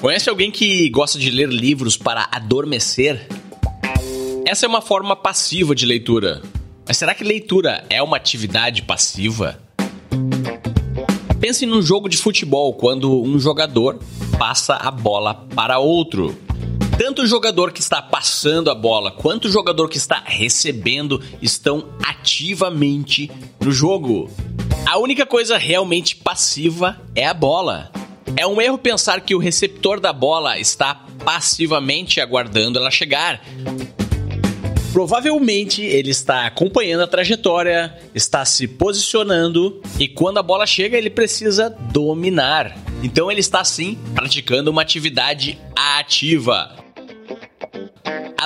Conhece alguém que gosta de ler livros para adormecer? Essa é uma forma passiva de leitura. Mas será que leitura é uma atividade passiva? Pense num jogo de futebol quando um jogador passa a bola para outro. Tanto o jogador que está passando a bola quanto o jogador que está recebendo estão ativamente no jogo. A única coisa realmente passiva é a bola. É um erro pensar que o receptor da bola está passivamente aguardando ela chegar. Provavelmente ele está acompanhando a trajetória, está se posicionando e quando a bola chega ele precisa dominar. Então ele está sim praticando uma atividade ativa.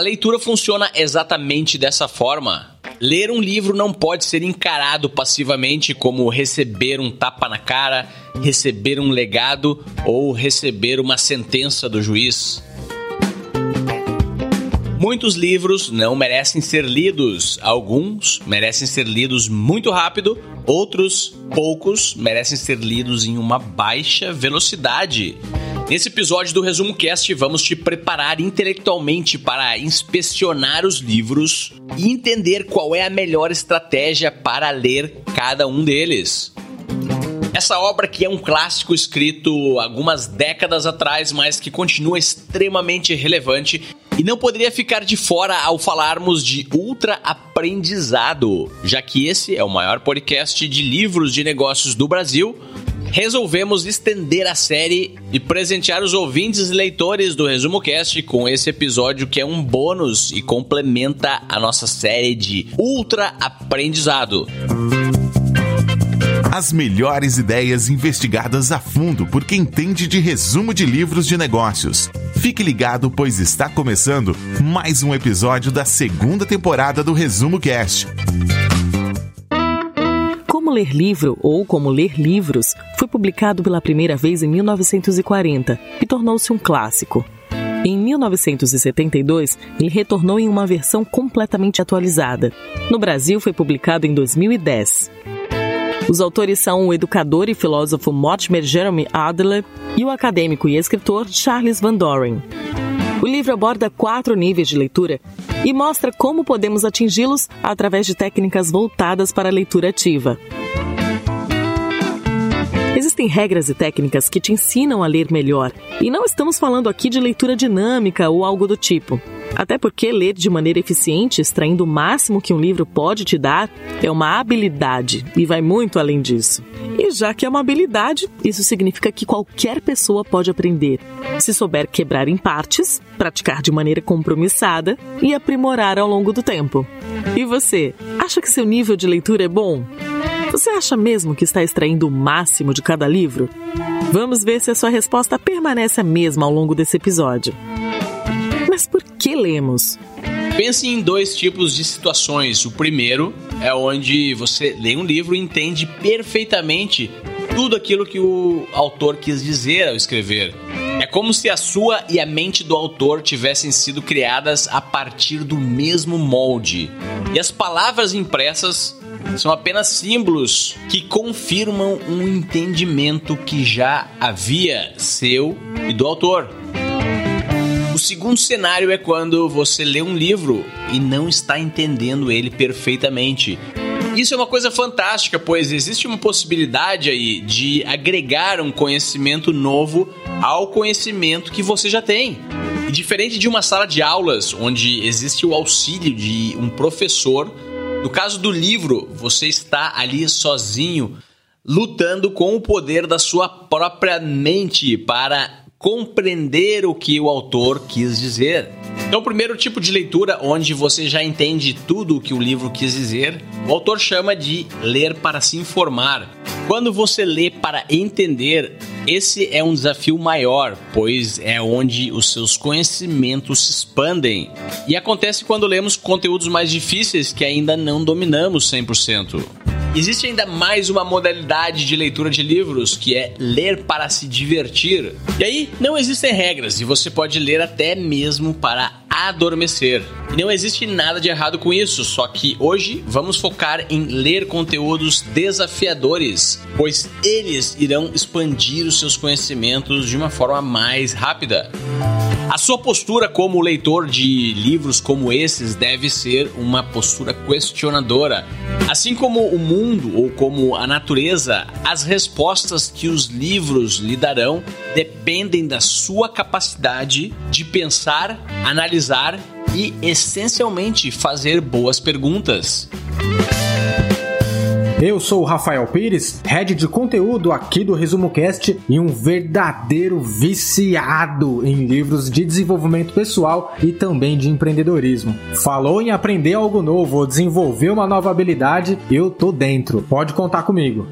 A leitura funciona exatamente dessa forma. Ler um livro não pode ser encarado passivamente como receber um tapa na cara, receber um legado ou receber uma sentença do juiz. Muitos livros não merecem ser lidos. Alguns merecem ser lidos muito rápido, outros, poucos, merecem ser lidos em uma baixa velocidade. Nesse episódio do Resumo Cast, vamos te preparar intelectualmente para inspecionar os livros e entender qual é a melhor estratégia para ler cada um deles. Essa obra que é um clássico escrito algumas décadas atrás, mas que continua extremamente relevante e não poderia ficar de fora ao falarmos de ultra aprendizado, já que esse é o maior podcast de livros de negócios do Brasil resolvemos estender a série e presentear os ouvintes e leitores do Resumo Cast com esse episódio que é um bônus e complementa a nossa série de ultra aprendizado. As melhores ideias investigadas a fundo por quem entende de resumo de livros de negócios. Fique ligado, pois está começando mais um episódio da segunda temporada do Resumo Cast. Como Ler Livro ou Como Ler Livros foi publicado pela primeira vez em 1940 e tornou-se um clássico. Em 1972, ele retornou em uma versão completamente atualizada. No Brasil, foi publicado em 2010. Os autores são o educador e filósofo Mortimer Jeremy Adler e o acadêmico e escritor Charles Van Doren. O livro aborda quatro níveis de leitura e mostra como podemos atingi-los através de técnicas voltadas para a leitura ativa. Existem regras e técnicas que te ensinam a ler melhor, e não estamos falando aqui de leitura dinâmica ou algo do tipo. Até porque ler de maneira eficiente, extraindo o máximo que um livro pode te dar, é uma habilidade e vai muito além disso. E já que é uma habilidade, isso significa que qualquer pessoa pode aprender, se souber quebrar em partes, praticar de maneira compromissada e aprimorar ao longo do tempo. E você, acha que seu nível de leitura é bom? Você acha mesmo que está extraindo o máximo de cada livro? Vamos ver se a sua resposta permanece a mesma ao longo desse episódio. Lemos? Pense em dois tipos de situações. O primeiro é onde você lê um livro e entende perfeitamente tudo aquilo que o autor quis dizer ao escrever. É como se a sua e a mente do autor tivessem sido criadas a partir do mesmo molde. E as palavras impressas são apenas símbolos que confirmam um entendimento que já havia seu e do autor. O segundo cenário é quando você lê um livro e não está entendendo ele perfeitamente. Isso é uma coisa fantástica, pois existe uma possibilidade aí de agregar um conhecimento novo ao conhecimento que você já tem. E diferente de uma sala de aulas onde existe o auxílio de um professor, no caso do livro, você está ali sozinho, lutando com o poder da sua própria mente para compreender o que o autor quis dizer. Então, o primeiro tipo de leitura, onde você já entende tudo o que o livro quis dizer, o autor chama de ler para se informar. Quando você lê para entender, esse é um desafio maior, pois é onde os seus conhecimentos se expandem. E acontece quando lemos conteúdos mais difíceis que ainda não dominamos 100%. Existe ainda mais uma modalidade de leitura de livros que é ler para se divertir. E aí não existem regras e você pode ler até mesmo para adormecer. E não existe nada de errado com isso, só que hoje vamos focar em ler conteúdos desafiadores, pois eles irão expandir os seus conhecimentos de uma forma mais rápida. A sua postura como leitor de livros como esses deve ser uma postura questionadora. Assim como o mundo ou como a natureza, as respostas que os livros lhe darão dependem da sua capacidade de pensar, analisar e essencialmente fazer boas perguntas. Eu sou o Rafael Pires, head de conteúdo aqui do Resumo Cast e um verdadeiro viciado em livros de desenvolvimento pessoal e também de empreendedorismo. Falou em aprender algo novo ou desenvolver uma nova habilidade? Eu tô dentro. Pode contar comigo.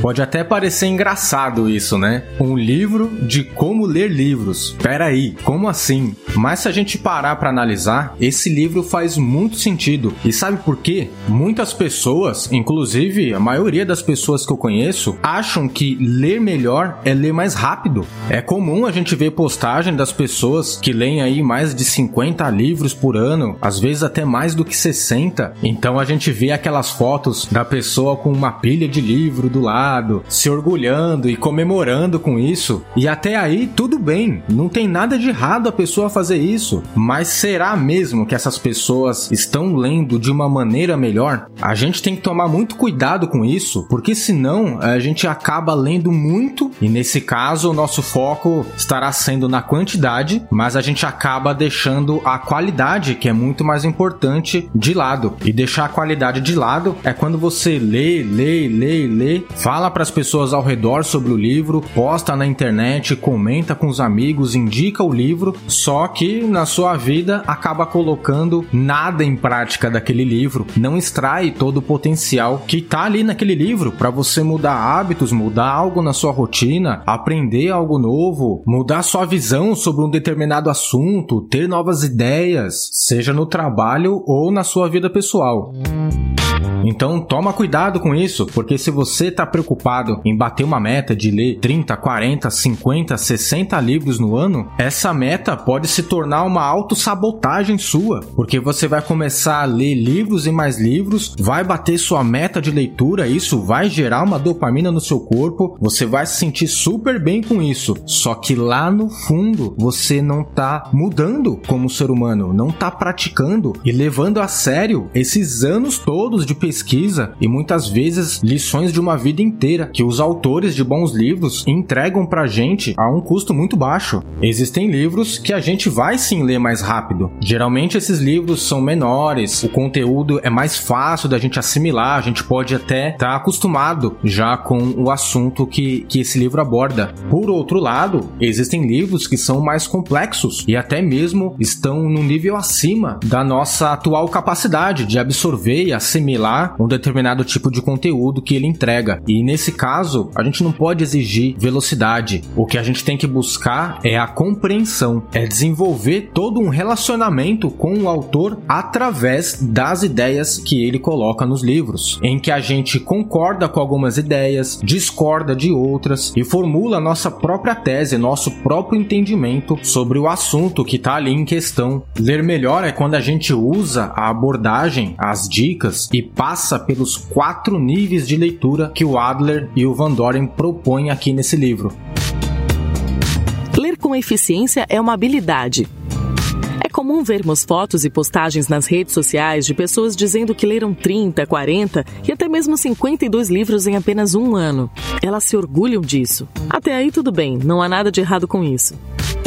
Pode até parecer engraçado isso, né? Um livro de como ler livros. Pera aí, como assim? Mas se a gente parar para analisar, esse livro faz muito sentido. E sabe por quê? Muitas pessoas, inclusive a maioria das pessoas que eu conheço, acham que ler melhor é ler mais rápido. É comum a gente ver postagem das pessoas que leem aí mais de 50 livros por ano, às vezes até mais do que 60. Então a gente vê aquelas fotos da pessoa com uma pilha de livro do lado se orgulhando e comemorando com isso. E até aí tudo bem, não tem nada de errado a pessoa fazer isso. Mas será mesmo que essas pessoas estão lendo de uma maneira melhor? A gente tem que tomar muito cuidado com isso, porque senão a gente acaba lendo muito e nesse caso o nosso foco estará sendo na quantidade, mas a gente acaba deixando a qualidade, que é muito mais importante, de lado. E deixar a qualidade de lado é quando você lê, lê, lê, lê, faz fala para as pessoas ao redor sobre o livro, posta na internet, comenta com os amigos, indica o livro, só que na sua vida acaba colocando nada em prática daquele livro, não extrai todo o potencial que tá ali naquele livro para você mudar hábitos, mudar algo na sua rotina, aprender algo novo, mudar sua visão sobre um determinado assunto, ter novas ideias, seja no trabalho ou na sua vida pessoal. Então toma cuidado com isso, porque se você está preocupado em bater uma meta de ler 30, 40, 50, 60 livros no ano, essa meta pode se tornar uma autossabotagem sua, porque você vai começar a ler livros e mais livros, vai bater sua meta de leitura, isso vai gerar uma dopamina no seu corpo, você vai se sentir super bem com isso. Só que lá no fundo você não está mudando como ser humano, não está praticando e levando a sério esses anos todos de pesquisa e muitas vezes lições de uma vida inteira que os autores de bons livros entregam pra gente a um custo muito baixo. Existem livros que a gente vai sim ler mais rápido. Geralmente esses livros são menores, o conteúdo é mais fácil da gente assimilar, a gente pode até estar tá acostumado já com o assunto que, que esse livro aborda. Por outro lado, existem livros que são mais complexos e até mesmo estão num nível acima da nossa atual capacidade de absorver e assimilar um determinado tipo de conteúdo que ele entrega. E nesse caso, a gente não pode exigir velocidade. O que a gente tem que buscar é a compreensão, é desenvolver todo um relacionamento com o autor através das ideias que ele coloca nos livros, em que a gente concorda com algumas ideias, discorda de outras e formula nossa própria tese, nosso próprio entendimento sobre o assunto que está ali em questão. Ler melhor é quando a gente usa a abordagem, as dicas e passa pelos quatro níveis de leitura que o Adler e o Van Doren propõem aqui nesse livro. Ler com eficiência é uma habilidade. É comum vermos fotos e postagens nas redes sociais de pessoas dizendo que leram 30, 40 e até mesmo 52 livros em apenas um ano. Elas se orgulham disso. Até aí tudo bem, não há nada de errado com isso.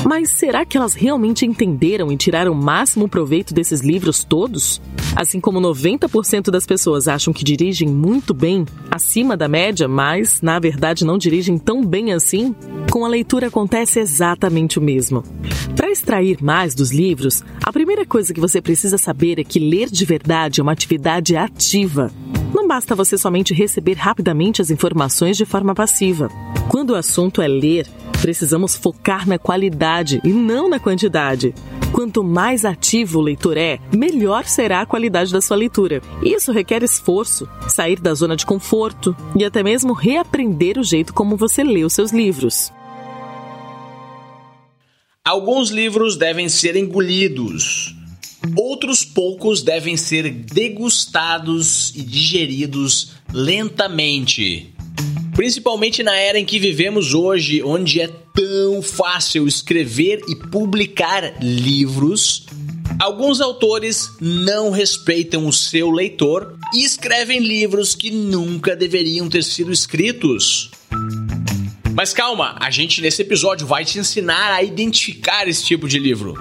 Mas será que elas realmente entenderam e tiraram o máximo proveito desses livros todos? Assim como 90% das pessoas acham que dirigem muito bem, acima da média, mas na verdade não dirigem tão bem assim, com a leitura acontece exatamente o mesmo. Para extrair mais dos livros, a primeira coisa que você precisa saber é que ler de verdade é uma atividade ativa. Não basta você somente receber rapidamente as informações de forma passiva. Quando o assunto é ler, Precisamos focar na qualidade e não na quantidade. Quanto mais ativo o leitor é, melhor será a qualidade da sua leitura. Isso requer esforço, sair da zona de conforto e até mesmo reaprender o jeito como você lê os seus livros. Alguns livros devem ser engolidos, Outros poucos devem ser degustados e digeridos lentamente. Principalmente na era em que vivemos hoje, onde é tão fácil escrever e publicar livros, alguns autores não respeitam o seu leitor e escrevem livros que nunca deveriam ter sido escritos. Mas calma, a gente nesse episódio vai te ensinar a identificar esse tipo de livro.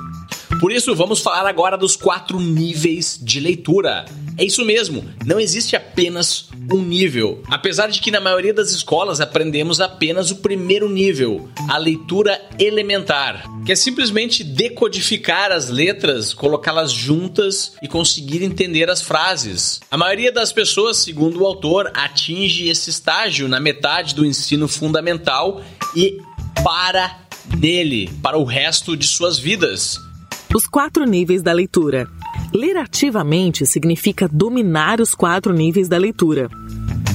Por isso, vamos falar agora dos quatro níveis de leitura. É isso mesmo, não existe apenas um nível. Apesar de que na maioria das escolas aprendemos apenas o primeiro nível, a leitura elementar, que é simplesmente decodificar as letras, colocá-las juntas e conseguir entender as frases. A maioria das pessoas, segundo o autor, atinge esse estágio na metade do ensino fundamental e para nele para o resto de suas vidas. Os quatro níveis da leitura. Ler ativamente significa dominar os quatro níveis da leitura.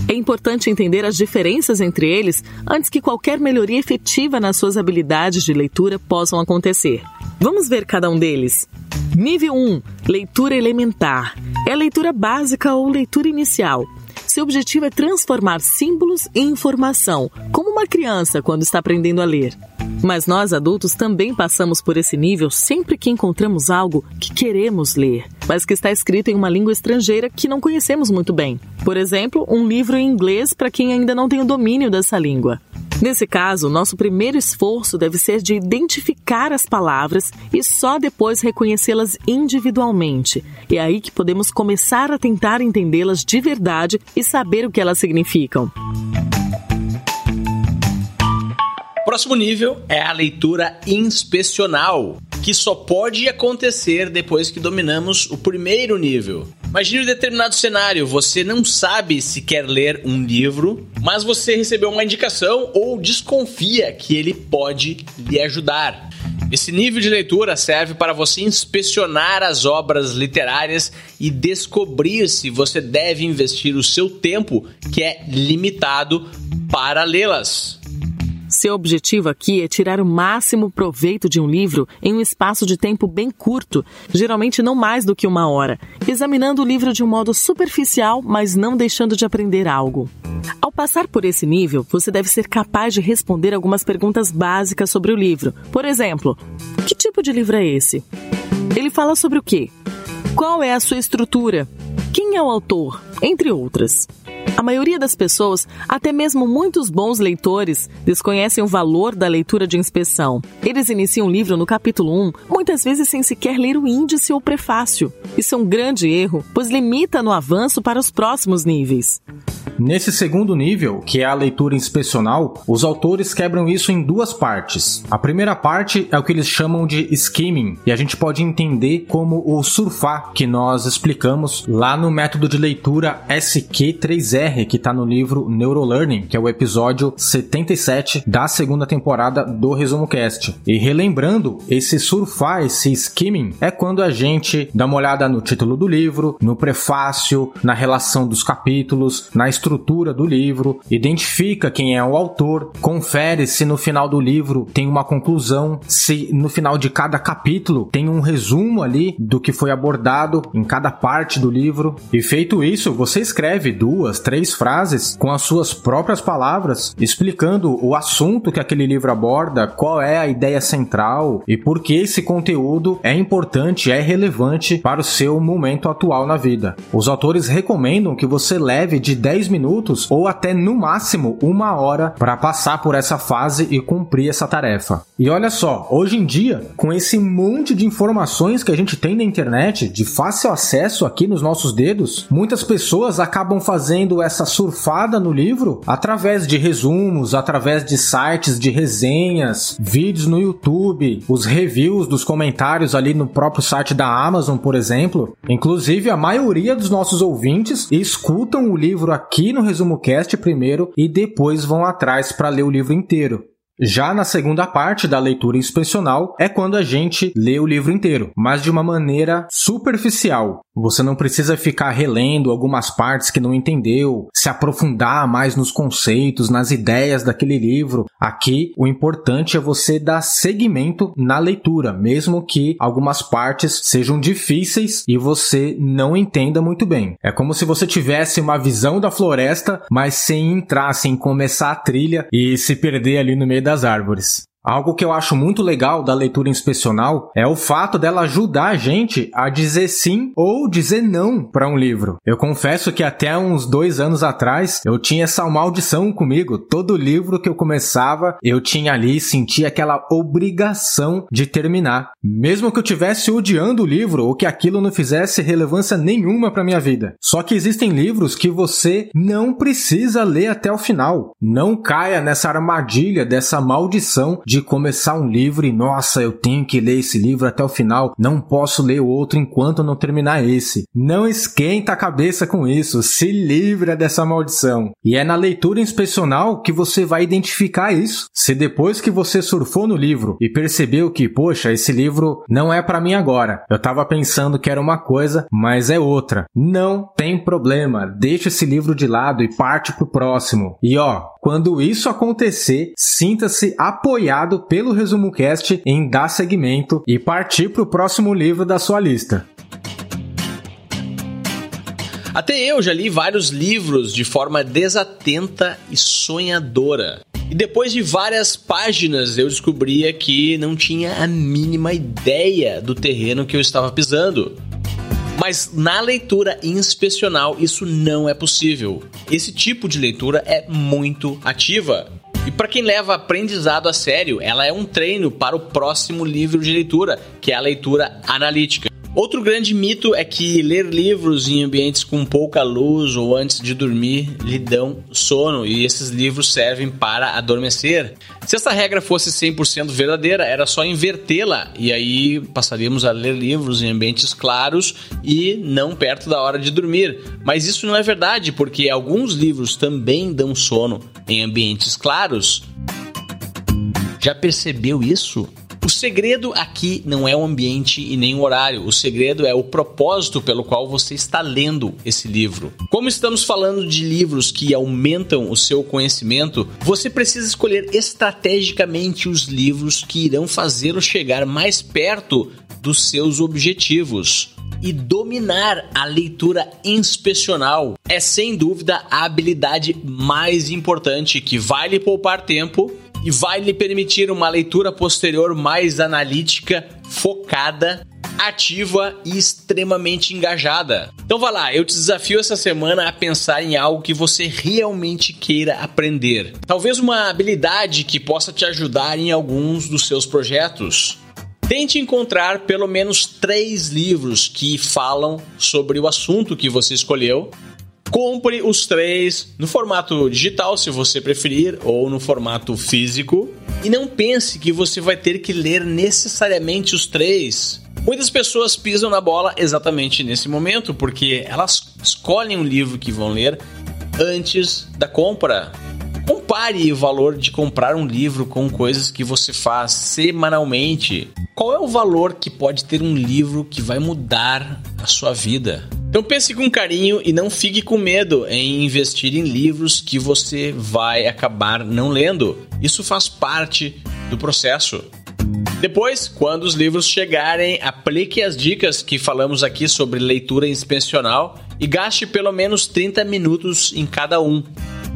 É importante entender as diferenças entre eles antes que qualquer melhoria efetiva nas suas habilidades de leitura possam acontecer. Vamos ver cada um deles. Nível 1: Leitura elementar. É leitura básica ou leitura inicial. Seu objetivo é transformar símbolos em informação, como uma criança quando está aprendendo a ler. Mas nós adultos também passamos por esse nível sempre que encontramos algo que queremos ler, mas que está escrito em uma língua estrangeira que não conhecemos muito bem. Por exemplo, um livro em inglês para quem ainda não tem o domínio dessa língua. Nesse caso, nosso primeiro esforço deve ser de identificar as palavras e só depois reconhecê-las individualmente. É aí que podemos começar a tentar entendê-las de verdade e saber o que elas significam. Próximo nível é a leitura inspecional, que só pode acontecer depois que dominamos o primeiro nível. Imagine um determinado cenário, você não sabe se quer ler um livro, mas você recebeu uma indicação ou desconfia que ele pode lhe ajudar. Esse nível de leitura serve para você inspecionar as obras literárias e descobrir se você deve investir o seu tempo, que é limitado, para lê-las. Seu objetivo aqui é tirar o máximo proveito de um livro em um espaço de tempo bem curto, geralmente não mais do que uma hora, examinando o livro de um modo superficial, mas não deixando de aprender algo. Ao passar por esse nível, você deve ser capaz de responder algumas perguntas básicas sobre o livro. Por exemplo, que tipo de livro é esse? Ele fala sobre o quê? Qual é a sua estrutura? Quem é o autor? Entre outras. A maioria das pessoas, até mesmo muitos bons leitores, desconhecem o valor da leitura de inspeção. Eles iniciam o livro no capítulo 1, muitas vezes sem sequer ler o índice ou prefácio. Isso é um grande erro, pois limita no avanço para os próximos níveis. Nesse segundo nível, que é a leitura inspecional, os autores quebram isso em duas partes. A primeira parte é o que eles chamam de skimming, e a gente pode entender como o surfar, que nós explicamos lá no método de leitura SQ3R, que está no livro Neurolearning, que é o episódio 77 da segunda temporada do Resumo Cast. E relembrando, esse surfar, esse skimming, é quando a gente dá uma olhada no título do livro, no prefácio, na relação dos capítulos, na estrutura do livro, identifica quem é o autor, confere se no final do livro tem uma conclusão, se no final de cada capítulo tem um resumo ali do que foi abordado em cada parte do livro. E feito isso, você escreve duas, três frases com as suas próprias palavras, explicando o assunto que aquele livro aborda, qual é a ideia central e por que esse conteúdo é importante, é relevante para o seu momento atual na vida. Os autores recomendam que você leve de 10 minutos ou até no máximo uma hora para passar por essa fase e cumprir essa tarefa. E olha só, hoje em dia, com esse monte de informações que a gente tem na internet, de fácil acesso aqui nos nossos dedos, muitas pessoas acabam fazendo essa surfada no livro através de resumos, através de sites de resenhas, vídeos no YouTube, os reviews dos comentários ali no próprio site da Amazon, por exemplo. Inclusive, a maioria dos nossos ouvintes escutam o livro aqui aqui no Resumo Cast primeiro e depois vão atrás para ler o livro inteiro. Já na segunda parte da leitura inspecional é quando a gente lê o livro inteiro, mas de uma maneira superficial. Você não precisa ficar relendo algumas partes que não entendeu, se aprofundar mais nos conceitos, nas ideias daquele livro. Aqui, o importante é você dar seguimento na leitura, mesmo que algumas partes sejam difíceis e você não entenda muito bem. É como se você tivesse uma visão da floresta, mas sem entrar, sem começar a trilha e se perder ali no meio das árvores. Algo que eu acho muito legal da leitura inspecional é o fato dela ajudar a gente a dizer sim ou dizer não para um livro. Eu confesso que até uns dois anos atrás eu tinha essa maldição comigo. Todo livro que eu começava, eu tinha ali, sentia aquela obrigação de terminar. Mesmo que eu tivesse odiando o livro ou que aquilo não fizesse relevância nenhuma para minha vida. Só que existem livros que você não precisa ler até o final. Não caia nessa armadilha dessa maldição de começar um livro e, nossa, eu tenho que ler esse livro até o final, não posso ler o outro enquanto não terminar esse. Não esquenta a cabeça com isso, se livra dessa maldição. E é na leitura inspecional que você vai identificar isso. Se depois que você surfou no livro e percebeu que, poxa, esse livro não é para mim agora, eu tava pensando que era uma coisa, mas é outra. Não tem problema, deixa esse livro de lado e parte pro próximo. E ó, quando isso acontecer, sinta-se apoiado pelo Resumo Cast em dar seguimento e partir para o próximo livro da sua lista. Até eu já li vários livros de forma desatenta e sonhadora. E depois de várias páginas eu descobria que não tinha a mínima ideia do terreno que eu estava pisando. Mas na leitura inspecional isso não é possível. Esse tipo de leitura é muito ativa. E para quem leva aprendizado a sério, ela é um treino para o próximo livro de leitura, que é a leitura analítica. Outro grande mito é que ler livros em ambientes com pouca luz ou antes de dormir lhe dão sono e esses livros servem para adormecer. Se essa regra fosse 100% verdadeira, era só invertê-la e aí passaríamos a ler livros em ambientes claros e não perto da hora de dormir. Mas isso não é verdade, porque alguns livros também dão sono em ambientes claros. Já percebeu isso? O segredo aqui não é o ambiente e nem o horário, o segredo é o propósito pelo qual você está lendo esse livro. Como estamos falando de livros que aumentam o seu conhecimento, você precisa escolher estrategicamente os livros que irão fazê-lo chegar mais perto dos seus objetivos e dominar a leitura inspecional é sem dúvida a habilidade mais importante que vai lhe poupar tempo e vai lhe permitir uma leitura posterior mais analítica, focada, ativa e extremamente engajada. Então vá lá, eu te desafio essa semana a pensar em algo que você realmente queira aprender. Talvez uma habilidade que possa te ajudar em alguns dos seus projetos. Tente encontrar pelo menos três livros que falam sobre o assunto que você escolheu Compre os três no formato digital, se você preferir, ou no formato físico. E não pense que você vai ter que ler necessariamente os três. Muitas pessoas pisam na bola exatamente nesse momento, porque elas escolhem um livro que vão ler antes da compra. Compare o valor de comprar um livro com coisas que você faz semanalmente. Qual é o valor que pode ter um livro que vai mudar a sua vida? Então pense com carinho e não fique com medo em investir em livros que você vai acabar não lendo. Isso faz parte do processo. Depois, quando os livros chegarem, aplique as dicas que falamos aqui sobre leitura inspecional e gaste pelo menos 30 minutos em cada um.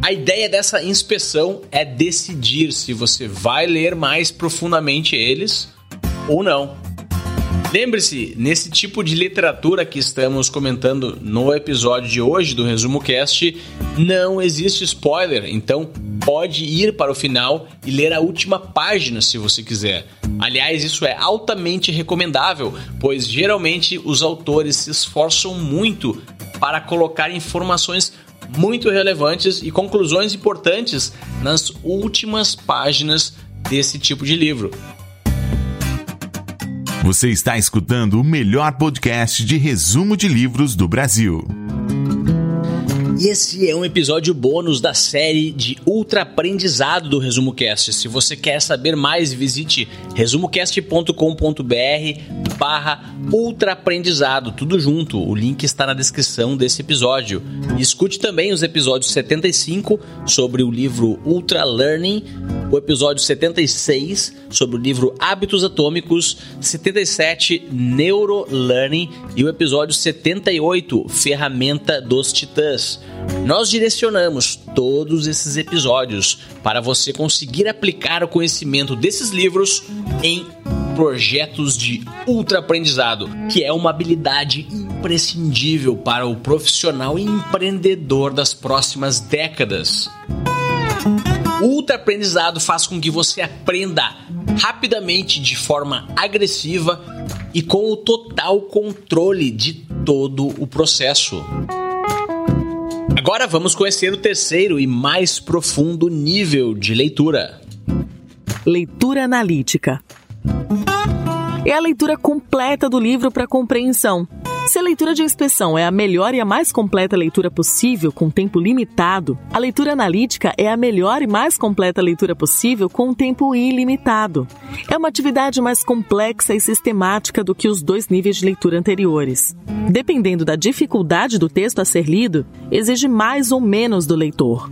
A ideia dessa inspeção é decidir se você vai ler mais profundamente eles ou não. Lembre-se, nesse tipo de literatura que estamos comentando no episódio de hoje do Resumo Cast, não existe spoiler, então pode ir para o final e ler a última página se você quiser. Aliás, isso é altamente recomendável, pois geralmente os autores se esforçam muito para colocar informações muito relevantes e conclusões importantes nas últimas páginas desse tipo de livro. Você está escutando o melhor podcast de resumo de livros do Brasil. E esse é um episódio bônus da série de Ultra Aprendizado do Resumo Cast. Se você quer saber mais, visite resumocast.com.br barra Ultra Aprendizado, tudo junto. O link está na descrição desse episódio. E escute também os episódios 75 sobre o livro Ultra Learning, o episódio 76 sobre o livro Hábitos Atômicos, 77 Neuro Learning e o episódio 78 Ferramenta dos Titãs. Nós direcionamos todos esses episódios para você conseguir aplicar o conhecimento desses livros em projetos de ultra aprendizado, que é uma habilidade imprescindível para o profissional empreendedor das próximas décadas. O ultra aprendizado faz com que você aprenda rapidamente de forma agressiva e com o total controle de todo o processo. Agora vamos conhecer o terceiro e mais profundo nível de leitura. Leitura analítica. É a leitura completa do livro para compreensão. Se a leitura de inspeção é a melhor e a mais completa leitura possível com tempo limitado, a leitura analítica é a melhor e mais completa leitura possível com tempo ilimitado. É uma atividade mais complexa e sistemática do que os dois níveis de leitura anteriores. Dependendo da dificuldade do texto a ser lido, exige mais ou menos do leitor.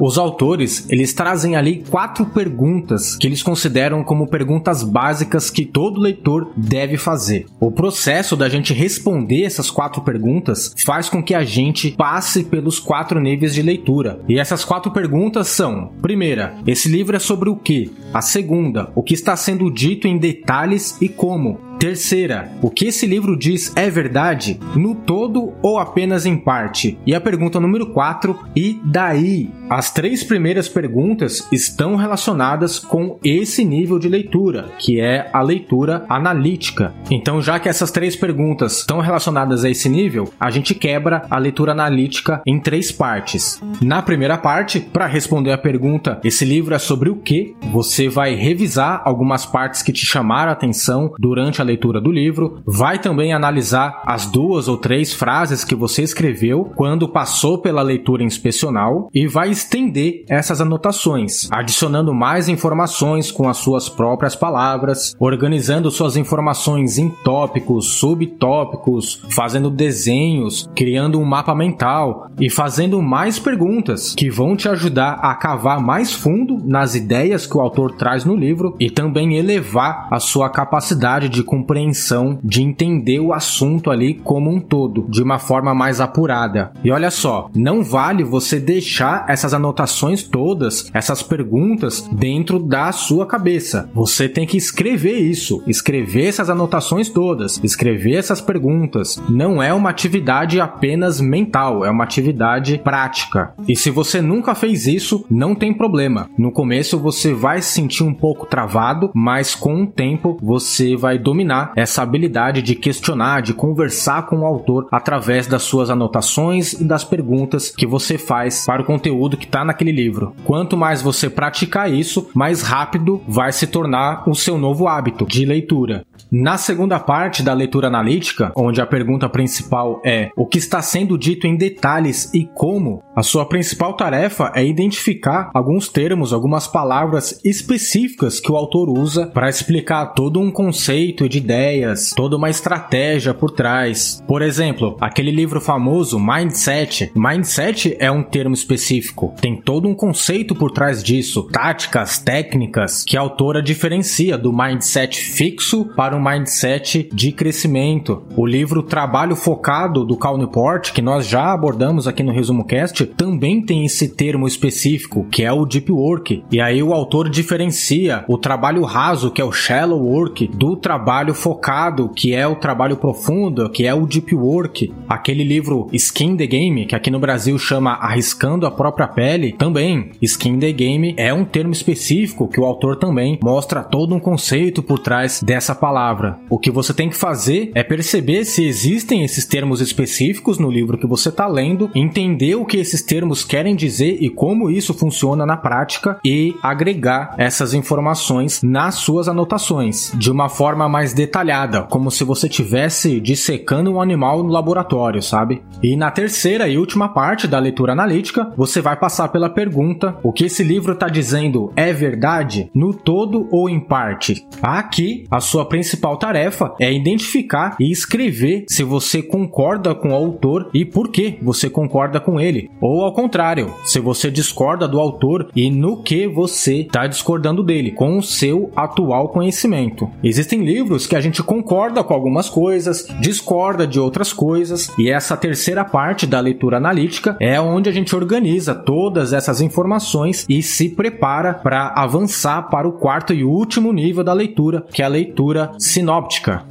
Os autores, eles trazem ali quatro perguntas que eles consideram como perguntas básicas que todo leitor deve fazer. O processo da gente responder essas quatro perguntas faz com que a gente passe pelos quatro níveis de leitura. E essas quatro perguntas são: primeira, esse livro é sobre o que? A segunda, o que está sendo dito em detalhes e como? Terceira, o que esse livro diz é verdade no todo ou apenas em parte? E a pergunta número 4, e daí? As três primeiras perguntas estão relacionadas com esse nível de leitura, que é a leitura analítica. Então, já que essas três perguntas estão relacionadas a esse nível, a gente quebra a leitura analítica em três partes. Na primeira parte, para responder a pergunta, esse livro é sobre o que? Você vai revisar algumas partes que te chamaram a atenção durante a leitura do livro, vai também analisar as duas ou três frases que você escreveu quando passou pela leitura inspecional e vai estender essas anotações, adicionando mais informações com as suas próprias palavras, organizando suas informações em tópicos, subtópicos, fazendo desenhos, criando um mapa mental e fazendo mais perguntas que vão te ajudar a cavar mais fundo nas ideias que o autor traz no livro e também elevar a sua capacidade de compreensão, de entender o assunto ali como um todo, de uma forma mais apurada. E olha só, não vale você deixar essas anotações todas, essas perguntas dentro da sua cabeça. Você tem que escrever isso, escrever essas anotações todas, escrever essas perguntas. Não é uma atividade apenas mental, é uma atividade prática. E se você nunca fez isso, não tem problema. No começo você vai se sentir um pouco travado, mas com o tempo você vai dominar essa habilidade de questionar, de conversar com o autor através das suas anotações e das perguntas que você faz para o conteúdo que está naquele livro. Quanto mais você praticar isso, mais rápido vai se tornar o seu novo hábito de leitura. Na segunda parte da leitura analítica, onde a pergunta principal é o que está sendo dito em detalhes e como, a sua principal tarefa é identificar alguns termos, algumas palavras específicas que o autor usa para explicar todo um conceito de ideias, toda uma estratégia por trás. Por exemplo, aquele livro famoso Mindset. Mindset é um termo específico, tem todo um conceito por trás disso, táticas, técnicas que a autora diferencia do mindset fixo para um mindset de crescimento. O livro Trabalho Focado do Cal Newport, que nós já abordamos aqui no Resumo Cast, também tem esse termo específico, que é o deep work. E aí o autor diferencia o trabalho raso, que é o shallow work, do trabalho focado, que é o trabalho profundo, que é o deep work. Aquele livro Skin the Game, que aqui no Brasil chama Arriscando a própria pele, também Skin the Game é um termo específico que o autor também mostra todo um conceito por trás dessa palavra. O que você tem que fazer é perceber se existem esses termos específicos no livro que você está lendo, entender o que esses termos querem dizer e como isso funciona na prática e agregar essas informações nas suas anotações de uma forma mais detalhada, como se você tivesse dissecando um animal no laboratório, sabe? E na terceira e última parte da leitura analítica, você vai passar pela pergunta: o que esse livro está dizendo é verdade, no todo ou em parte? Aqui, a sua principal tarefa é identificar e escrever se você concorda com o autor e por que você concorda com ele, ou ao contrário, se você discorda do autor e no que você está discordando dele, com o seu atual conhecimento. Existem livros que a gente concorda com algumas coisas, discorda de outras coisas, e essa terceira parte da leitura analítica é onde a gente organiza todas essas informações e se prepara para avançar para o quarto e último nível da leitura, que é a leitura sinóptica.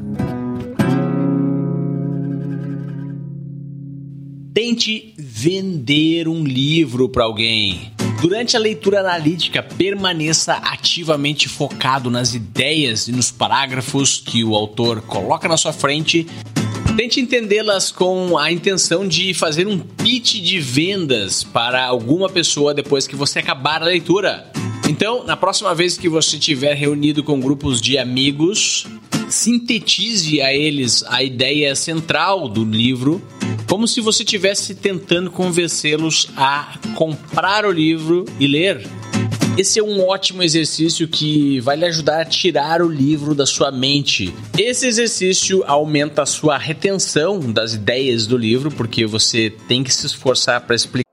Tente vender um livro para alguém. Durante a leitura analítica, permaneça ativamente focado nas ideias e nos parágrafos que o autor coloca na sua frente. Tente entendê-las com a intenção de fazer um pitch de vendas para alguma pessoa depois que você acabar a leitura. Então, na próxima vez que você estiver reunido com grupos de amigos, sintetize a eles a ideia central do livro como se você estivesse tentando convencê-los a comprar o livro e ler. Esse é um ótimo exercício que vai lhe ajudar a tirar o livro da sua mente. Esse exercício aumenta a sua retenção das ideias do livro, porque você tem que se esforçar para explicar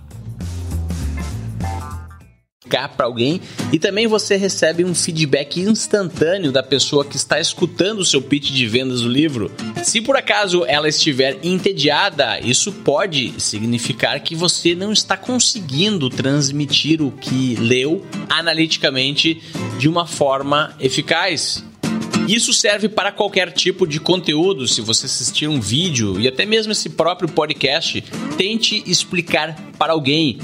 para alguém e também você recebe um feedback instantâneo da pessoa que está escutando o seu pitch de vendas do livro. Se por acaso ela estiver entediada, isso pode significar que você não está conseguindo transmitir o que leu analiticamente de uma forma eficaz. Isso serve para qualquer tipo de conteúdo. Se você assistir um vídeo e até mesmo esse próprio podcast, tente explicar para alguém.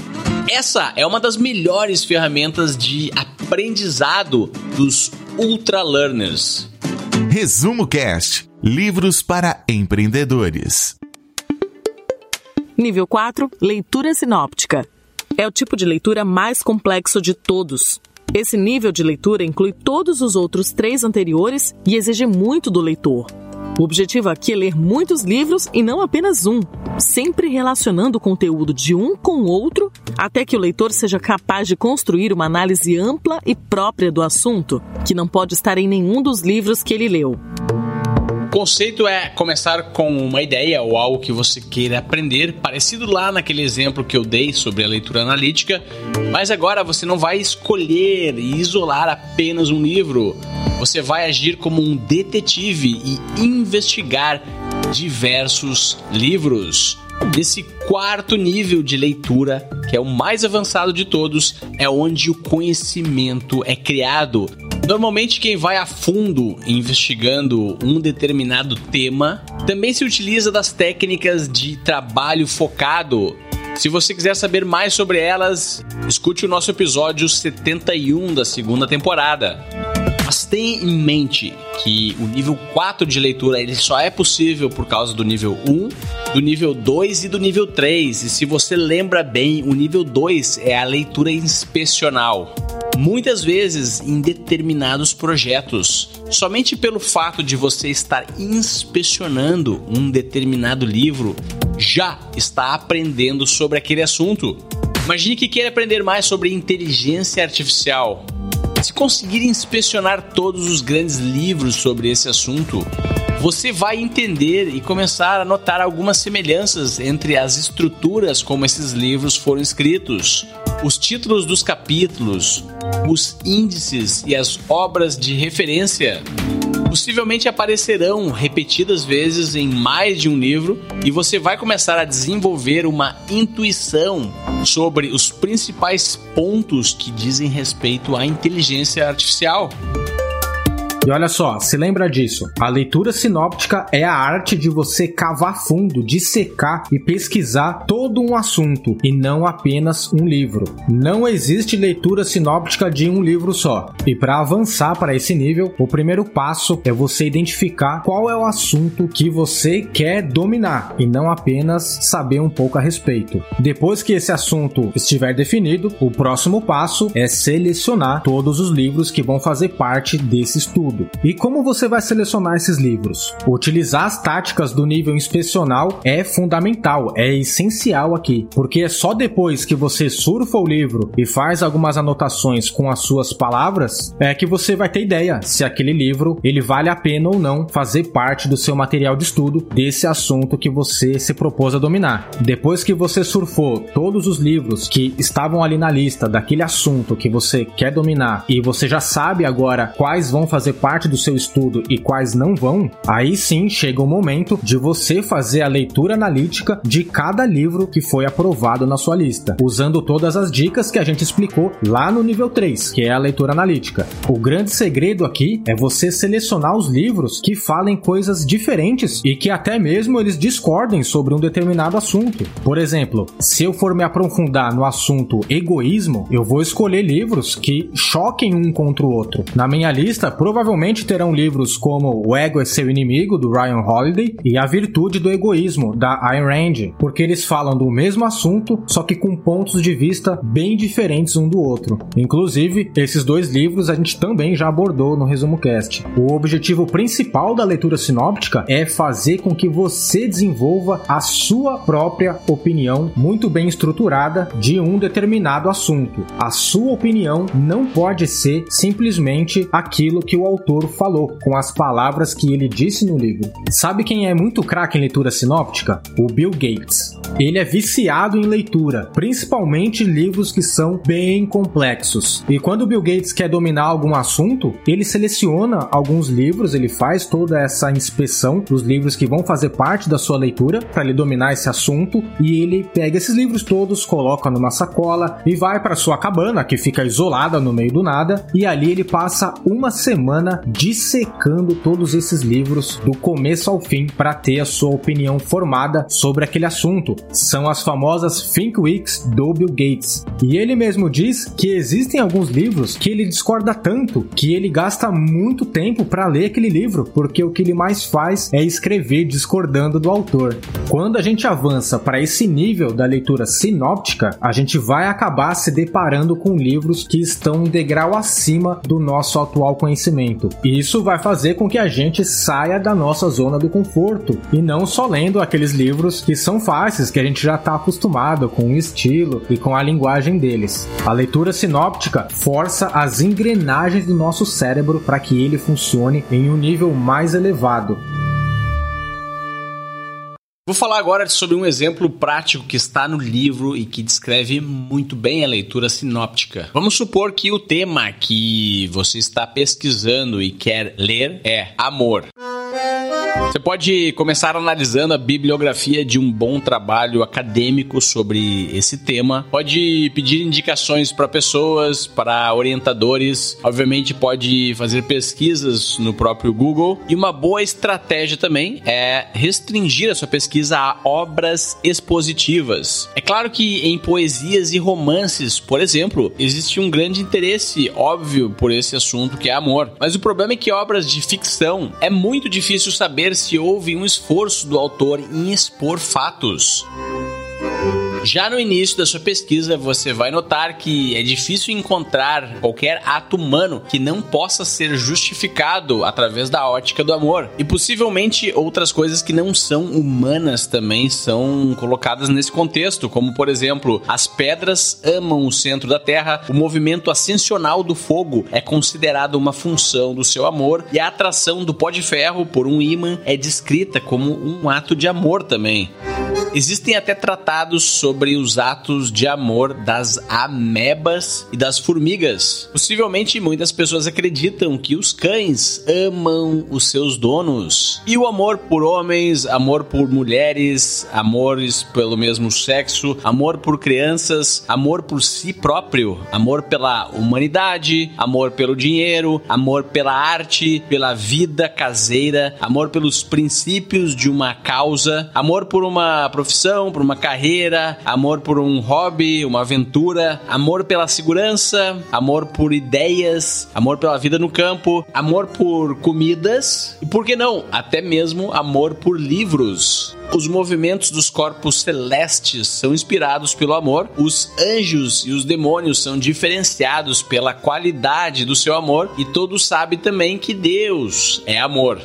Essa é uma das melhores ferramentas de aprendizado dos ultra learners. Resumo Cast: Livros para empreendedores. Nível 4: Leitura sinóptica. É o tipo de leitura mais complexo de todos. Esse nível de leitura inclui todos os outros três anteriores e exige muito do leitor. O objetivo aqui é ler muitos livros e não apenas um, sempre relacionando o conteúdo de um com o outro, até que o leitor seja capaz de construir uma análise ampla e própria do assunto, que não pode estar em nenhum dos livros que ele leu. Conceito é começar com uma ideia ou algo que você queira aprender, parecido lá naquele exemplo que eu dei sobre a leitura analítica, mas agora você não vai escolher e isolar apenas um livro. Você vai agir como um detetive e investigar diversos livros. Esse quarto nível de leitura, que é o mais avançado de todos, é onde o conhecimento é criado Normalmente, quem vai a fundo investigando um determinado tema também se utiliza das técnicas de trabalho focado. Se você quiser saber mais sobre elas, escute o nosso episódio 71 da segunda temporada. Mas tenha em mente que o nível 4 de leitura ele só é possível por causa do nível 1, do nível 2 e do nível 3. E se você lembra bem, o nível 2 é a leitura inspecional muitas vezes em determinados projetos. Somente pelo fato de você estar inspecionando um determinado livro, já está aprendendo sobre aquele assunto. Imagine que queira aprender mais sobre inteligência artificial. Se conseguir inspecionar todos os grandes livros sobre esse assunto, você vai entender e começar a notar algumas semelhanças entre as estruturas como esses livros foram escritos, os títulos dos capítulos, os índices e as obras de referência. Possivelmente aparecerão repetidas vezes em mais de um livro e você vai começar a desenvolver uma intuição sobre os principais pontos que dizem respeito à inteligência artificial. E olha só, se lembra disso? A leitura sinóptica é a arte de você cavar fundo, dissecar e pesquisar todo um assunto e não apenas um livro. Não existe leitura sinóptica de um livro só. E para avançar para esse nível, o primeiro passo é você identificar qual é o assunto que você quer dominar e não apenas saber um pouco a respeito. Depois que esse assunto estiver definido, o próximo passo é selecionar todos os livros que vão fazer parte desse estudo. E como você vai selecionar esses livros? Utilizar as táticas do nível inspecional é fundamental, é essencial aqui, porque é só depois que você surfa o livro e faz algumas anotações com as suas palavras é que você vai ter ideia se aquele livro ele vale a pena ou não fazer parte do seu material de estudo desse assunto que você se propôs a dominar. Depois que você surfou todos os livros que estavam ali na lista daquele assunto que você quer dominar e você já sabe agora quais vão fazer parte do seu estudo e quais não vão, aí sim chega o momento de você fazer a leitura analítica de cada livro que foi aprovado na sua lista, usando todas as dicas que a gente explicou lá no nível 3, que é a leitura analítica. O grande segredo aqui é você selecionar os livros que falem coisas diferentes e que até mesmo eles discordem sobre um determinado assunto. Por exemplo, se eu for me aprofundar no assunto egoísmo, eu vou escolher livros que choquem um contra o outro. Na minha lista, provavelmente terão livros como O Ego é Seu Inimigo, do Ryan Holiday, e A Virtude do Egoísmo, da Ayn Rand, porque eles falam do mesmo assunto, só que com pontos de vista bem diferentes um do outro. Inclusive, esses dois livros a gente também já abordou no Resumo Cast. O objetivo principal da leitura sinóptica é fazer com que você desenvolva a sua própria opinião muito bem estruturada de um determinado assunto. A sua opinião não pode ser simplesmente aquilo que o autor falou, com as palavras que ele disse no livro. Sabe quem é muito craque em leitura sinóptica? O Bill Gates. Ele é viciado em leitura, principalmente livros que são bem complexos. E quando o Bill Gates quer dominar algum assunto, ele seleciona alguns livros, ele faz toda essa inspeção dos livros que vão fazer parte da sua leitura para ele dominar esse assunto e ele pega esses livros todos, coloca numa sacola e vai para sua cabana que fica isolada no meio do nada e ali ele passa uma semana dissecando todos esses livros do começo ao fim para ter a sua opinião formada sobre aquele assunto. São as famosas Think Weeks do Bill Gates. E ele mesmo diz que existem alguns livros que ele discorda tanto que ele gasta muito tempo para ler aquele livro, porque o que ele mais faz é escrever discordando do autor. Quando a gente avança para esse nível da leitura sinóptica, a gente vai acabar se deparando com livros que estão um degrau acima do nosso atual conhecimento. E isso vai fazer com que a gente saia da nossa zona do conforto e não só lendo aqueles livros que são fáceis, que a gente já está acostumado com o estilo e com a linguagem deles. A leitura sinóptica força as engrenagens do nosso cérebro para que ele funcione em um nível mais elevado. Vou falar agora sobre um exemplo prático que está no livro e que descreve muito bem a leitura sinóptica. Vamos supor que o tema que você está pesquisando e quer ler é amor. Você pode começar analisando a bibliografia de um bom trabalho acadêmico sobre esse tema. Pode pedir indicações para pessoas, para orientadores. Obviamente, pode fazer pesquisas no próprio Google. E uma boa estratégia também é restringir a sua pesquisa a obras expositivas. É claro que em poesias e romances, por exemplo, existe um grande interesse óbvio por esse assunto que é amor. Mas o problema é que obras de ficção é muito difícil saber se houve um esforço do autor em expor fatos. Já no início da sua pesquisa, você vai notar que é difícil encontrar qualquer ato humano que não possa ser justificado através da ótica do amor. E possivelmente outras coisas que não são humanas também são colocadas nesse contexto, como por exemplo, as pedras amam o centro da Terra, o movimento ascensional do fogo é considerado uma função do seu amor e a atração do pó de ferro por um ímã é descrita como um ato de amor também. Existem até tratados sobre sobre os atos de amor das amebas e das formigas. Possivelmente muitas pessoas acreditam que os cães amam os seus donos. E o amor por homens, amor por mulheres, amores pelo mesmo sexo, amor por crianças, amor por si próprio, amor pela humanidade, amor pelo dinheiro, amor pela arte, pela vida caseira, amor pelos princípios de uma causa, amor por uma profissão, por uma carreira, amor por um hobby, uma aventura, amor pela segurança, amor por ideias, amor pela vida no campo, amor por comidas. E por que não, até mesmo amor por livros. Os movimentos dos corpos celestes são inspirados pelo amor, os anjos e os demônios são diferenciados pela qualidade do seu amor, e todos sabem também que Deus é amor.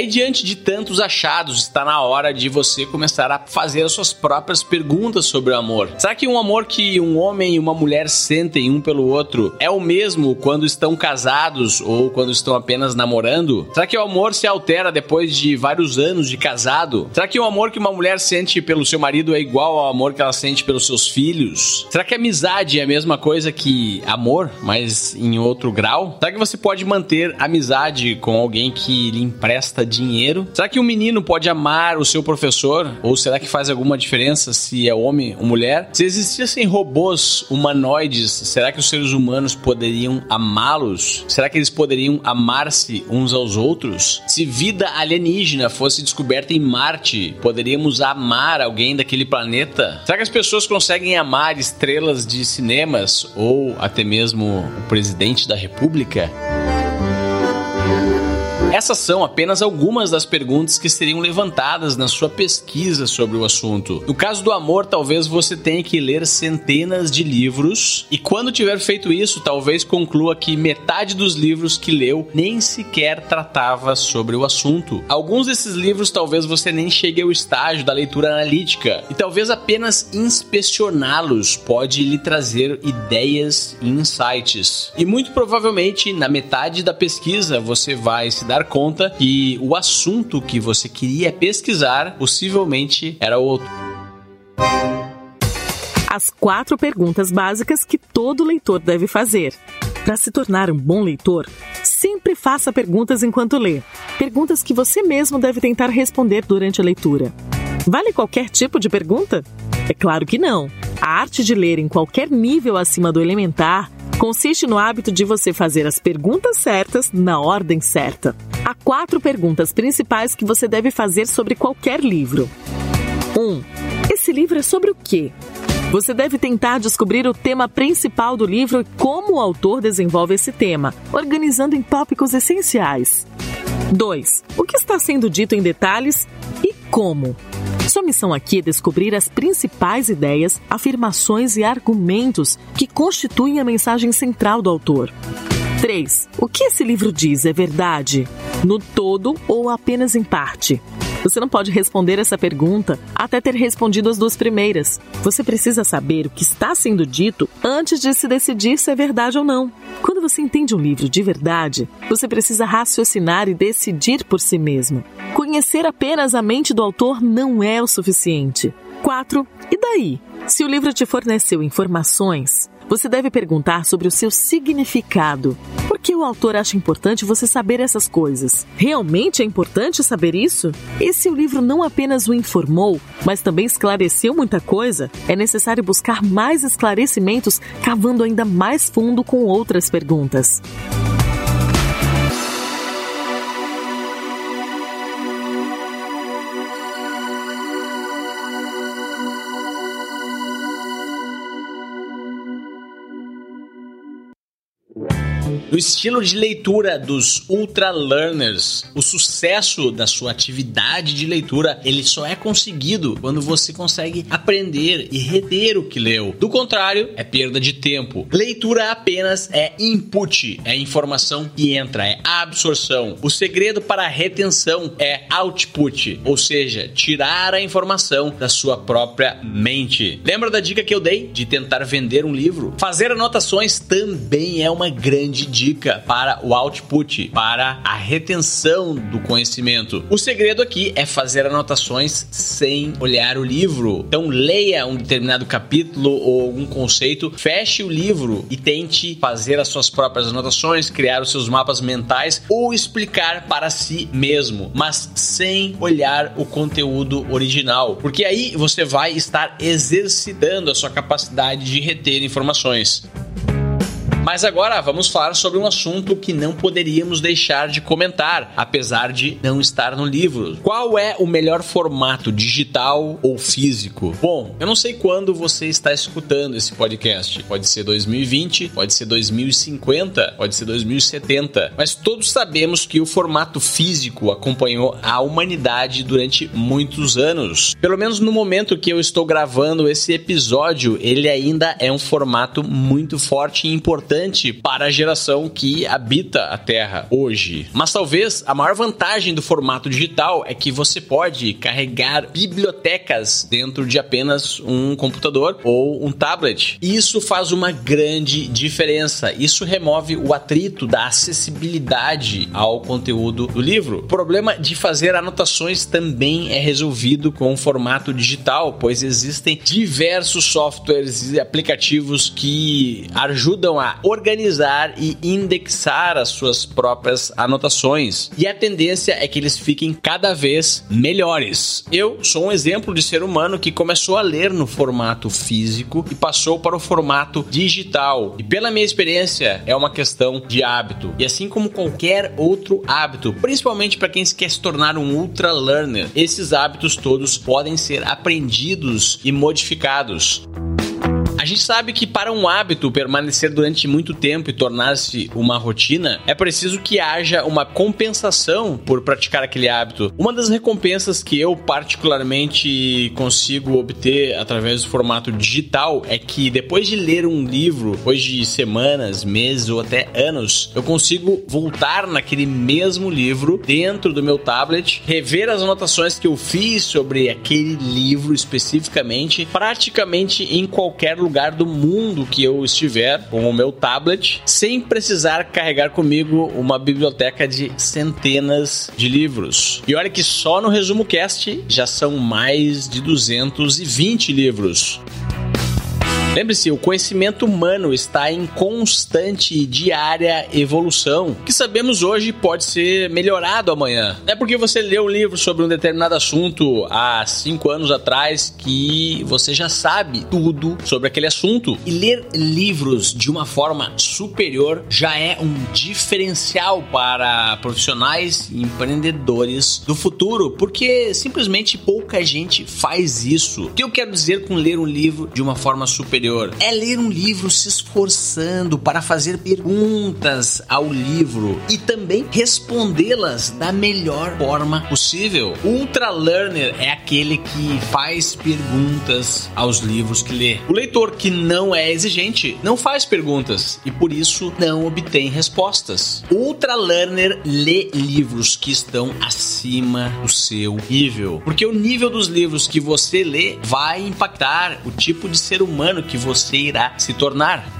Aí, diante de tantos achados, está na hora de você começar a fazer as suas próprias perguntas sobre o amor. Será que um amor que um homem e uma mulher sentem um pelo outro é o mesmo quando estão casados ou quando estão apenas namorando? Será que o amor se altera depois de vários anos de casado? Será que o amor que uma mulher sente pelo seu marido é igual ao amor que ela sente pelos seus filhos? Será que amizade é a mesma coisa que amor, mas em outro grau? Será que você pode manter amizade com alguém que lhe empresta dinheiro. Será que um menino pode amar o seu professor? Ou será que faz alguma diferença se é homem ou mulher? Se existissem robôs humanoides, será que os seres humanos poderiam amá-los? Será que eles poderiam amar-se uns aos outros? Se vida alienígena fosse descoberta em Marte, poderíamos amar alguém daquele planeta? Será que as pessoas conseguem amar estrelas de cinemas ou até mesmo o presidente da república? Essas são apenas algumas das perguntas que seriam levantadas na sua pesquisa sobre o assunto. No caso do amor, talvez você tenha que ler centenas de livros, e quando tiver feito isso, talvez conclua que metade dos livros que leu nem sequer tratava sobre o assunto. Alguns desses livros talvez você nem chegue ao estágio da leitura analítica, e talvez apenas inspecioná-los pode lhe trazer ideias e insights. E muito provavelmente, na metade da pesquisa, você vai se dar conta que o assunto que você queria pesquisar possivelmente era outro. As quatro perguntas básicas que todo leitor deve fazer. Para se tornar um bom leitor, sempre faça perguntas enquanto lê. Perguntas que você mesmo deve tentar responder durante a leitura. Vale qualquer tipo de pergunta? É claro que não. A arte de ler em qualquer nível acima do elementar consiste no hábito de você fazer as perguntas certas na ordem certa. Há quatro perguntas principais que você deve fazer sobre qualquer livro. 1. Um, esse livro é sobre o quê? Você deve tentar descobrir o tema principal do livro e como o autor desenvolve esse tema, organizando em tópicos essenciais. 2. O que está sendo dito em detalhes e como? Sua missão aqui é descobrir as principais ideias, afirmações e argumentos que constituem a mensagem central do autor. 3. O que esse livro diz é verdade? No todo ou apenas em parte? Você não pode responder essa pergunta até ter respondido as duas primeiras. Você precisa saber o que está sendo dito antes de se decidir se é verdade ou não. Quando você entende um livro de verdade, você precisa raciocinar e decidir por si mesmo. Conhecer apenas a mente do autor não é o suficiente. 4. E daí? Se o livro te forneceu informações, você deve perguntar sobre o seu significado. Que o autor acha importante você saber essas coisas? Realmente é importante saber isso? E se o livro não apenas o informou, mas também esclareceu muita coisa, é necessário buscar mais esclarecimentos, cavando ainda mais fundo com outras perguntas. No estilo de leitura dos ultra learners, o sucesso da sua atividade de leitura, ele só é conseguido quando você consegue aprender e reter o que leu. Do contrário, é perda de tempo. Leitura apenas é input, é informação que entra, é absorção. O segredo para a retenção é output, ou seja, tirar a informação da sua própria mente. Lembra da dica que eu dei de tentar vender um livro? Fazer anotações também é uma grande dica dica para o output, para a retenção do conhecimento. O segredo aqui é fazer anotações sem olhar o livro. Então leia um determinado capítulo ou algum conceito, feche o livro e tente fazer as suas próprias anotações, criar os seus mapas mentais ou explicar para si mesmo, mas sem olhar o conteúdo original, porque aí você vai estar exercitando a sua capacidade de reter informações. Mas agora vamos falar sobre um assunto que não poderíamos deixar de comentar, apesar de não estar no livro. Qual é o melhor formato, digital ou físico? Bom, eu não sei quando você está escutando esse podcast. Pode ser 2020, pode ser 2050, pode ser 2070, mas todos sabemos que o formato físico acompanhou a humanidade durante muitos anos. Pelo menos no momento que eu estou gravando esse episódio, ele ainda é um formato muito forte e importante para a geração que habita a Terra hoje. Mas talvez a maior vantagem do formato digital é que você pode carregar bibliotecas dentro de apenas um computador ou um tablet. Isso faz uma grande diferença. Isso remove o atrito da acessibilidade ao conteúdo do livro. O problema de fazer anotações também é resolvido com o formato digital, pois existem diversos softwares e aplicativos que ajudam a organizar e indexar as suas próprias anotações. E a tendência é que eles fiquem cada vez melhores. Eu sou um exemplo de ser humano que começou a ler no formato físico e passou para o formato digital. E pela minha experiência, é uma questão de hábito. E assim como qualquer outro hábito, principalmente para quem quer se tornar um ultra learner, esses hábitos todos podem ser aprendidos e modificados. A gente sabe que para um hábito permanecer durante muito tempo e tornar-se uma rotina, é preciso que haja uma compensação por praticar aquele hábito. Uma das recompensas que eu particularmente consigo obter através do formato digital é que depois de ler um livro, depois de semanas, meses ou até anos, eu consigo voltar naquele mesmo livro dentro do meu tablet, rever as anotações que eu fiz sobre aquele livro especificamente, praticamente em qualquer lugar lugar do mundo que eu estiver com o meu tablet, sem precisar carregar comigo uma biblioteca de centenas de livros. E olha que só no Resumo Cast já são mais de 220 livros. Lembre-se, o conhecimento humano está em constante e diária evolução. O que sabemos hoje pode ser melhorado amanhã. Não é porque você leu um livro sobre um determinado assunto há cinco anos atrás que você já sabe tudo sobre aquele assunto. E ler livros de uma forma superior já é um diferencial para profissionais e empreendedores do futuro, porque simplesmente pouca gente faz isso. O que eu quero dizer com ler um livro de uma forma superior? Superior. É ler um livro se esforçando para fazer perguntas ao livro e também respondê-las da melhor forma possível. Ultra Learner é aquele que faz perguntas aos livros que lê. O leitor que não é exigente não faz perguntas e por isso não obtém respostas. Ultra Learner lê livros que estão acima do seu nível, porque o nível dos livros que você lê vai impactar o tipo de ser humano que você irá se tornar.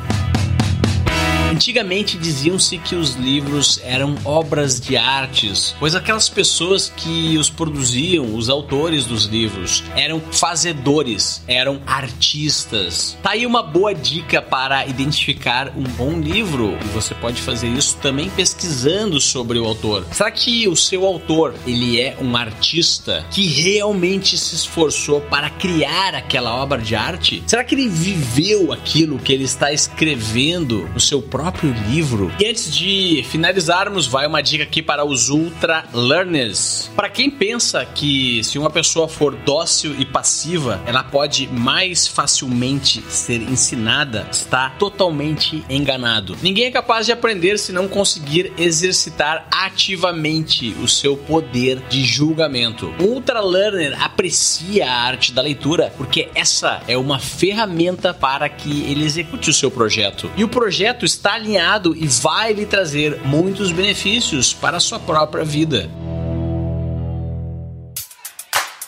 Antigamente diziam-se que os livros eram obras de artes, pois aquelas pessoas que os produziam, os autores dos livros, eram fazedores, eram artistas. Tá aí uma boa dica para identificar um bom livro, e você pode fazer isso também pesquisando sobre o autor. Será que o seu autor, ele é um artista que realmente se esforçou para criar aquela obra de arte? Será que ele viveu aquilo que ele está escrevendo no seu próprio próprio livro. E antes de finalizarmos, vai uma dica aqui para os ultra learners. Para quem pensa que se uma pessoa for dócil e passiva, ela pode mais facilmente ser ensinada, está totalmente enganado. Ninguém é capaz de aprender se não conseguir exercitar ativamente o seu poder de julgamento. O ultra learner aprecia a arte da leitura porque essa é uma ferramenta para que ele execute o seu projeto. E o projeto está está alinhado e vai lhe trazer muitos benefícios para a sua própria vida.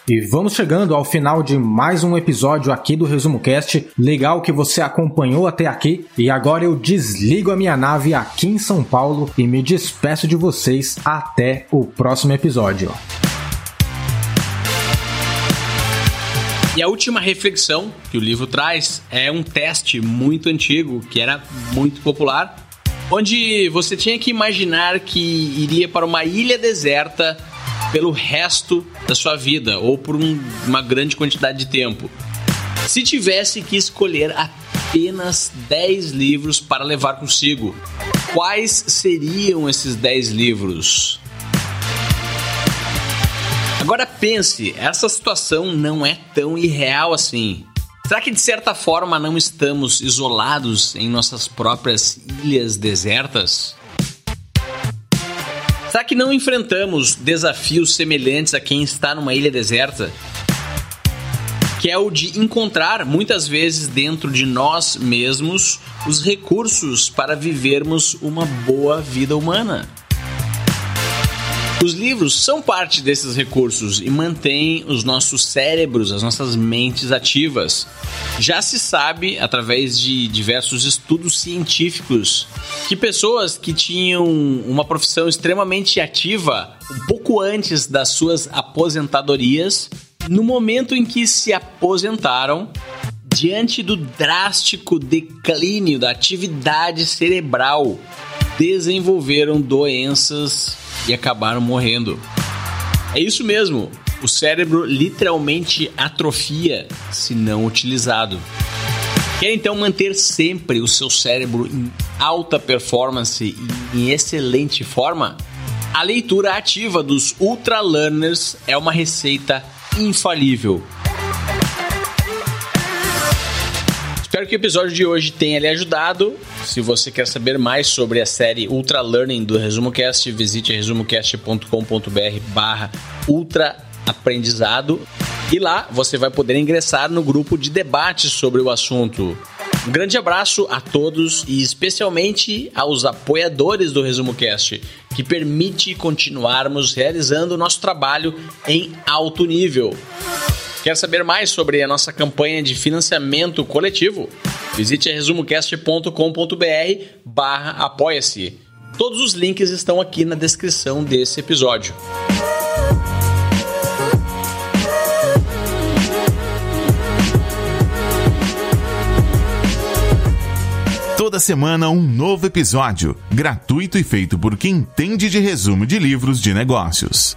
E vamos chegando ao final de mais um episódio aqui do Resumo Cast. Legal que você acompanhou até aqui. E agora eu desligo a minha nave aqui em São Paulo e me despeço de vocês até o próximo episódio. E a última reflexão que o livro traz é um teste muito antigo que era muito popular, onde você tinha que imaginar que iria para uma ilha deserta pelo resto da sua vida ou por um, uma grande quantidade de tempo. Se tivesse que escolher apenas 10 livros para levar consigo, quais seriam esses 10 livros? Agora pense, essa situação não é tão irreal assim. Será que de certa forma não estamos isolados em nossas próprias ilhas desertas? Será que não enfrentamos desafios semelhantes a quem está numa ilha deserta? Que é o de encontrar, muitas vezes, dentro de nós mesmos, os recursos para vivermos uma boa vida humana. Os livros são parte desses recursos e mantêm os nossos cérebros, as nossas mentes ativas. Já se sabe, através de diversos estudos científicos, que pessoas que tinham uma profissão extremamente ativa um pouco antes das suas aposentadorias, no momento em que se aposentaram, diante do drástico declínio da atividade cerebral, desenvolveram doenças e acabaram morrendo. É isso mesmo, o cérebro literalmente atrofia se não utilizado. Quer então manter sempre o seu cérebro em alta performance e em excelente forma? A leitura ativa dos Ultra Learners é uma receita infalível. Espero que o episódio de hoje tenha lhe ajudado. Se você quer saber mais sobre a série Ultra Learning do ResumoCast, visite resumocast.com.br barra ultra aprendizado e lá você vai poder ingressar no grupo de debate sobre o assunto. Um grande abraço a todos e especialmente aos apoiadores do ResumoCast, que permite continuarmos realizando nosso trabalho em alto nível. Quer saber mais sobre a nossa campanha de financiamento coletivo? Visite resumocast.com.br barra apoia-se. Todos os links estão aqui na descrição desse episódio. Toda semana um novo episódio, gratuito e feito por quem entende de resumo de livros de negócios.